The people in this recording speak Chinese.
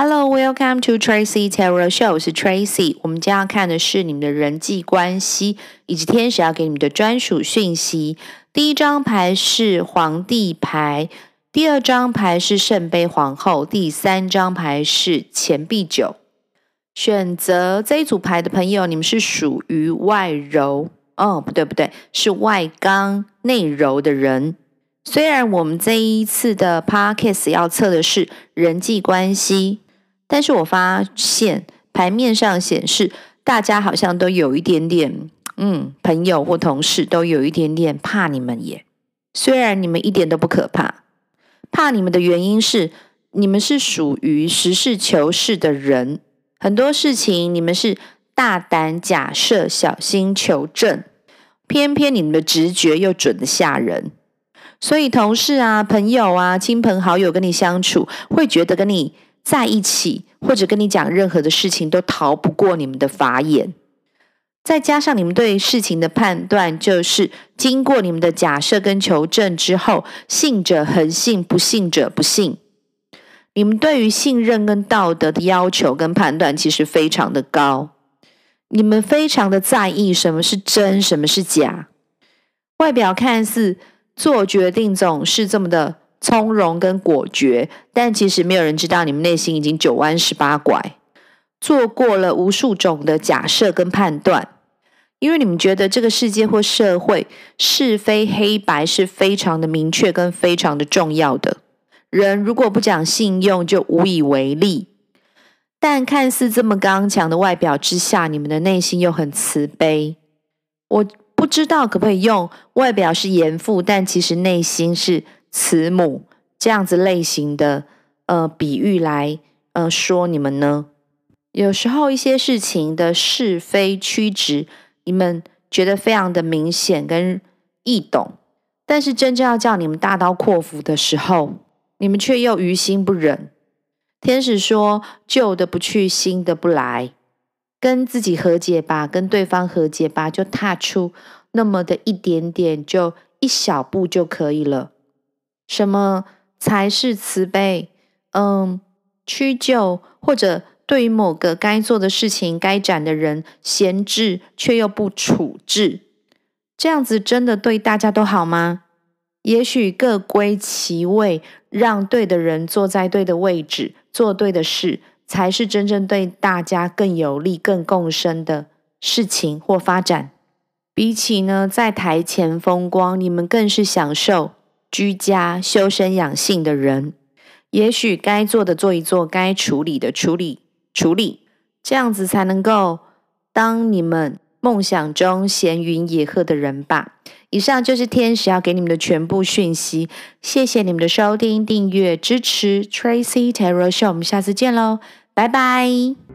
Hello, welcome to Tracy Tarot Show。我是 Tracy。我们将要看的是你们的人际关系以及天使要给你们的专属讯息。第一张牌是皇帝牌，第二张牌是圣杯皇后，第三张牌是钱币九。选择这一组牌的朋友，你们是属于外柔哦，不对不对，是外刚内柔的人。虽然我们这一次的 Podcast 要测的是人际关系。但是我发现牌面上显示，大家好像都有一点点，嗯，朋友或同事都有一点点怕你们耶。虽然你们一点都不可怕，怕你们的原因是你们是属于实事求是的人，很多事情你们是大胆假设、小心求证，偏偏你们的直觉又准得吓人，所以同事啊、朋友啊、亲朋好友跟你相处，会觉得跟你。在一起，或者跟你讲任何的事情，都逃不过你们的法眼。再加上你们对事情的判断，就是经过你们的假设跟求证之后，信者恒信，不信者不信。你们对于信任跟道德的要求跟判断，其实非常的高。你们非常的在意什么是真，什么是假。外表看似做决定总是这么的。从容跟果决，但其实没有人知道你们内心已经九弯十八拐，做过了无数种的假设跟判断，因为你们觉得这个世界或社会是非黑白是非常的明确跟非常的重要的。人如果不讲信用，就无以为力。但看似这么刚强的外表之下，你们的内心又很慈悲。我不知道可不可以用外表是严父，但其实内心是。慈母这样子类型的呃比喻来呃说你们呢？有时候一些事情的是非曲直，你们觉得非常的明显跟易懂，但是真正要叫你们大刀阔斧的时候，你们却又于心不忍。天使说：旧的不去，新的不来，跟自己和解吧，跟对方和解吧，就踏出那么的一点点，就一小步就可以了。什么才是慈悲？嗯，屈就，或者对于某个该做的事情、该斩的人闲置，却又不处置，这样子真的对大家都好吗？也许各归其位，让对的人坐在对的位置，做对的事，才是真正对大家更有利、更共生的事情或发展。比起呢，在台前风光，你们更是享受。居家修身养性的人，也许该做的做一做，该处理的处理处理，这样子才能够当你们梦想中闲云野鹤的人吧。以上就是天使要给你们的全部讯息，谢谢你们的收听、订阅、支持。Tracy Tarot Show，我们下次见喽，拜拜。